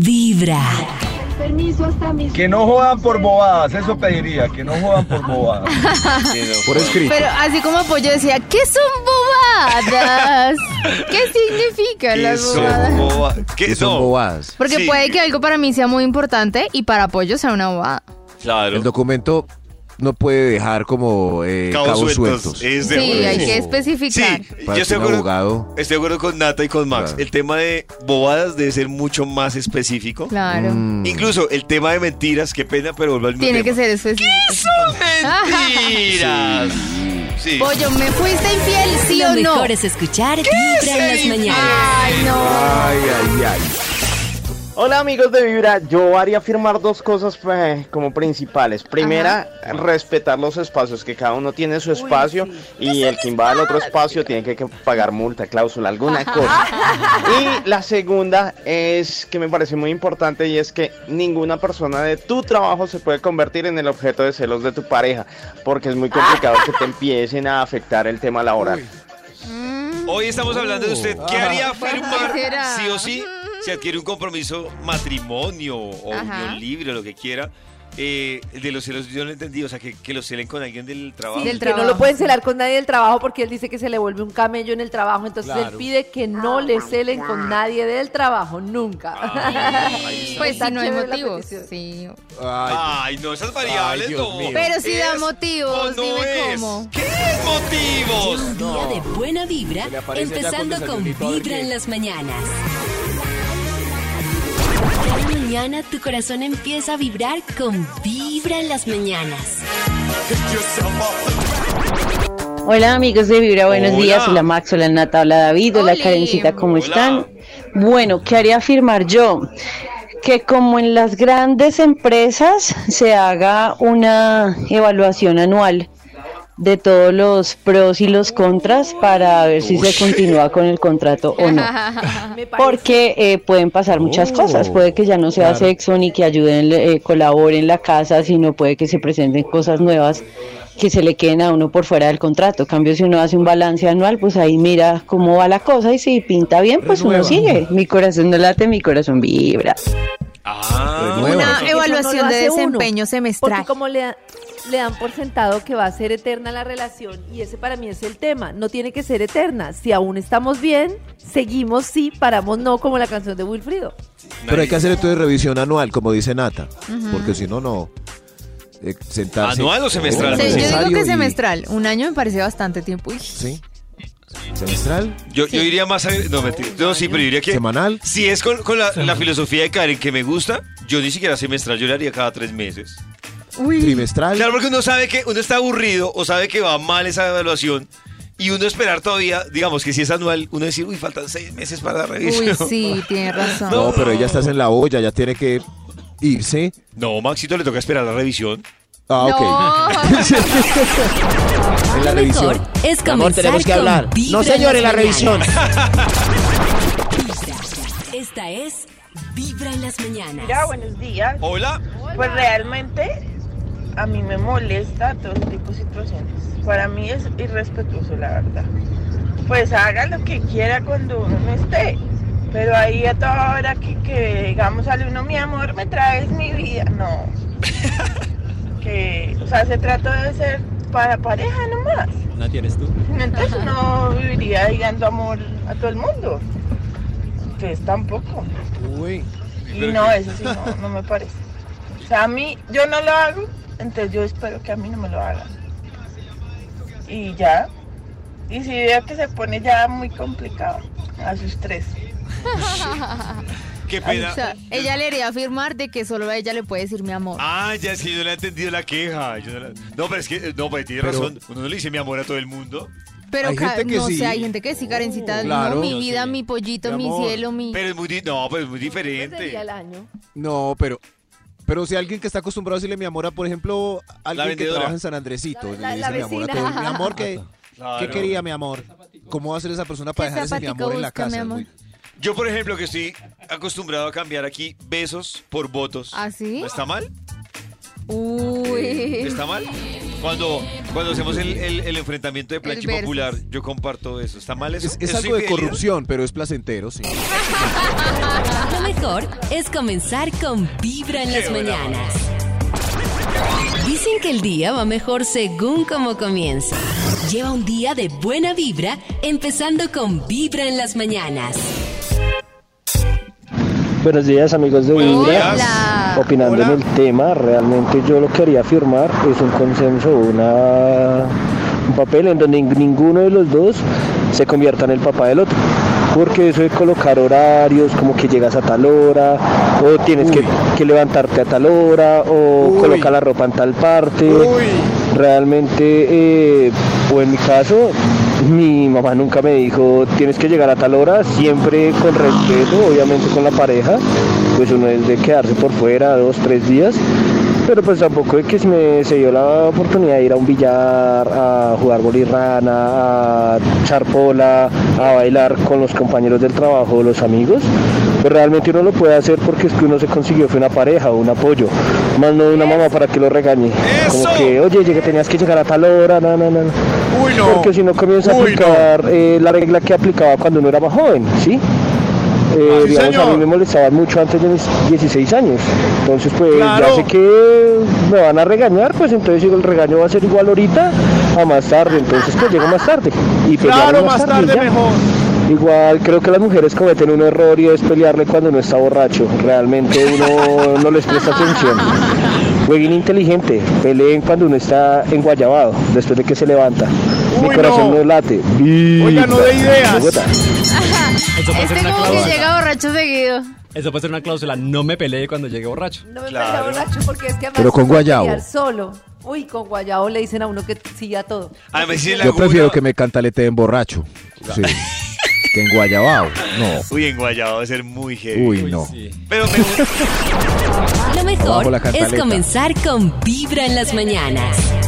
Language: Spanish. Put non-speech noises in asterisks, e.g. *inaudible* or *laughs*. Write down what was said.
Vibra. Permiso hasta mis. Que no jodan por bobadas, eso pediría, que no jodan por bobadas. *laughs* Por escrito. Pero así como Pollo decía, ¿qué son bobadas? ¿Qué significan ¿Qué las son bobadas? boba- ¿Qué son no? bobadas. Porque Sí. puede que algo para mí sea muy importante y para Pollo sea una bobada. Claro. El documento no puede dejar como eh, Cabos cabos, sueltos. sueltos. Es de Sí, acuerdo. hay que Sí, especificar. yo Para estoy que de un acuerdo, abogado. estoy de acuerdo con Nata y con Max. Claro. El tema de bobadas debe ser mucho más específico. Claro. Mm. Incluso el tema de mentiras, qué pena, pero vuelvo al mismo Tiene que tema. ser específico. ¡Mentiras! Sí. Pollo, ¿me fuiste infiel, sí Lo o no? mejor es escuchar Vibra en las mañanas. Ay, no. Ay, ay, ay. Hola amigos de Vibra, yo haría afirmar dos cosas eh, como principales. Primera, respetar los espacios, que cada uno tiene su espacio y el que invada el otro espacio tiene que, que pagar multa, cláusula, alguna cosa. *laughs* Y la segunda es que me parece muy importante y es que ninguna persona de tu trabajo se puede convertir en el objeto de celos de tu pareja, porque es muy complicado que te empiecen a afectar el tema laboral. Hoy estamos hablando de usted. ¿Qué haría firmar ¿Qué será? sí o sí si adquiere un compromiso, matrimonio o Ajá. unión libre o lo que quiera? Eh, de los celos yo no entendí, o sea, que, que los celen con alguien del trabajo. Del que no lo pueden celar con nadie del trabajo porque él dice que se le vuelve un camello en el trabajo. Entonces él pide que no le celen con nadie del trabajo, nunca. Ah. *laughs* Pues si no hay motivos. Sí. Ay, Ay, no, esas variables Ay, no. mío. Pero si da ¿Es motivos, o no dime es? cómo. ¿Qué motivos? Un día de buena vibra, Se empezando con Vibra en las mañanas. Mañana tu corazón empieza a vibrar con Vibra en las mañanas. Hola amigos de Vibra, buenos Hola. días. Hola Max, hola Nata, hola David, hola. Karencita, ¿cómo Hola. están? Bueno, ¿qué haría afirmar yo? Que como en las grandes empresas se haga una evaluación anual de todos los pros y los contras para ver si se continúa con el contrato o no. *laughs* Porque eh, pueden pasar muchas Oh, cosas, puede que ya no sea claro. sexo ni que ayuden, eh, colaboren en la casa, sino puede que se presenten cosas nuevas que se le queden a uno por fuera del contrato. En cambio, si uno hace un balance anual, pues ahí mira cómo va la cosa y si pinta bien, pues uno sigue. Mi corazón no late, mi corazón vibra. Ah, Renueva. Una evaluación de uno, desempeño semestral. Porque como le, da- le dan por sentado que va a ser eterna la relación, y ese para mí es el tema, no tiene que ser eterna. Si aún estamos bien, seguimos sí, paramos no, como la canción de Wilfrido. Pero hay que hacer entonces revisión anual, como dice Nata. Porque si no, no. eh, sentarse. ¿Anual o semestral? Sí, yo digo que y- semestral. Un año me parece bastante tiempo. Uy. Sí. Semestral, Yo, yo iría más a... No, mentira. No, sí, pero yo diría que... semanal. Si es con, con la, la filosofía de Karen que me gusta, yo ni siquiera semestral, yo le haría cada tres meses. Uy. Trimestral. Claro, porque uno sabe que uno está aburrido o sabe que va mal esa evaluación y uno esperar todavía, digamos que si es anual, uno decir, uy, faltan seis meses para la revisión. Uy, *laughs* sí, tiene razón. No, pero ella está en la olla, ya tiene que irse. No, Maxito le toca esperar la revisión. Ah, ok. No. *laughs* En la revisión. es Mi amor, comenzar tenemos que hablar. No, señor, en la revisión. Esta es Vibra en las mañanas. Mira, buenos días. Hola. Pues realmente a mí me molesta todo ese tipo de situaciones. Para mí es irrespetuoso, la verdad. Pues haga lo que quiera cuando uno no esté. Pero ahí a toda hora que, que digamos sale uno, mi amor, me traes mi vida. No. Sea, se trata de ser para pareja nomás. ¿No tienes tú? Entonces uno viviría dando amor a todo el mundo. Entonces tampoco. Uy. Y no, eso sí, no, no me parece. O sea, a mí, yo no lo hago, entonces yo espero que a mí no me lo hagan. Y ya. Y si veo que se pone ya muy complicado, a sus tres. *laughs* Qué pena. O sea, ella le haría afirmar de que solo a ella le puede decir mi amor. Ah, ya sí, yo no le he entendido la queja. Yo no, la- no, pero es que, no, pero tiene Pero- razón. Uno no le dice mi amor a todo el mundo. Pero hay ca- gente que no sí. sé, hay gente que sí, Karencita. Claro. no, mi Yo vida, sí. mi pollito, Mi amor. cielo, mi. Pero es muy, di- no, pero es muy Ese diferente. sería el año. No, pero. Pero si alguien que está acostumbrado a decirle mi amor a, por ejemplo, alguien que vendedora. trabaja en San Andresito, La- le dice la mi amor a vecina. todo. Mi amor, ¿qué, *laughs* Claro. ¿qué quería mi amor? ¿Cómo va a ser esa persona para ¿Qué dejar ese mi zapatica amor en la busca, mi casa? amor? Muy- Yo, por ejemplo, que estoy acostumbrado a cambiar aquí besos por votos. ¿Ah, sí? ¿No está mal? Uy. ¿Está mal? Cuando, cuando hacemos el, el- el enfrentamiento de plancha versus. popular, yo comparto eso. ¿Está mal eso? Es, es ¿Eso algo de infidelidad? corrupción, pero es placentero, sí. Lo mejor es comenzar con Vibra en las mañanas. Dicen que el día va mejor según como comienza. Lleva un día de buena vibra, empezando con Vibra en las mañanas. Buenos días amigos de Vibra. Opinando Hola. en el tema, realmente yo lo quería firmar es un consenso, una, un papel en donde ninguno de los dos se convierta en el papá del otro. Porque eso de colocar horarios, como que llegas a tal hora, o tienes que, que levantarte a tal hora, o Uy. colocar la ropa en tal parte. Uy. Realmente, eh, o en mi caso, mi mamá nunca me dijo tienes que llegar a tal hora, siempre con respeto, obviamente con la pareja, pues uno es de quedarse por fuera dos, tres días, pero pues tampoco es que se me se dio la oportunidad de ir a un billar, a jugar bolirrana, a echar pola, a bailar con los compañeros del trabajo, los amigos, pues realmente uno lo puede hacer porque es que uno se consiguió fue una pareja, un apoyo, más no una mamá para que lo regañe, como que oye, llegué, tenías que llegar a tal hora, no, no, no. Uy, no. Porque si no comienza a Uy, aplicar eh, la regla que aplicaba cuando uno era más joven, ¿sí? Eh, Sí, digamos, a mí me molestaban mucho antes de mis 16 años. Entonces, pues Claro. ya sé que me van a regañar, pues entonces el regaño va a ser igual ahorita a más tarde. Entonces, pues llego más tarde. Y Claro, más y tarde ya. mejor. Igual creo que las mujeres cometen un error y es pelearle cuando uno está borracho. Realmente uno no les presta atención. *laughs* Jueguen inteligente, peleen cuando uno está enguayabado, después de que se levanta. Mi corazón no. no, late. Oiga, no de ideas. Este como que llega borracho seguido. Eso puede ser una cláusula. No me peleé cuando llegue borracho. No me Claro. pelea borracho porque es que además Pero con guayabo. pelear solo. Uy, con guayabo le dicen a uno que todo. Si en la Yo prefiero que me cantaleteen borracho. Sí. *laughs* que en Guayabao. No. Uy, en Guayabo va a ser muy heavy. Uy, no. Sí. Pero me gusta. Lo mejor es comenzar con Vibra en las mañanas.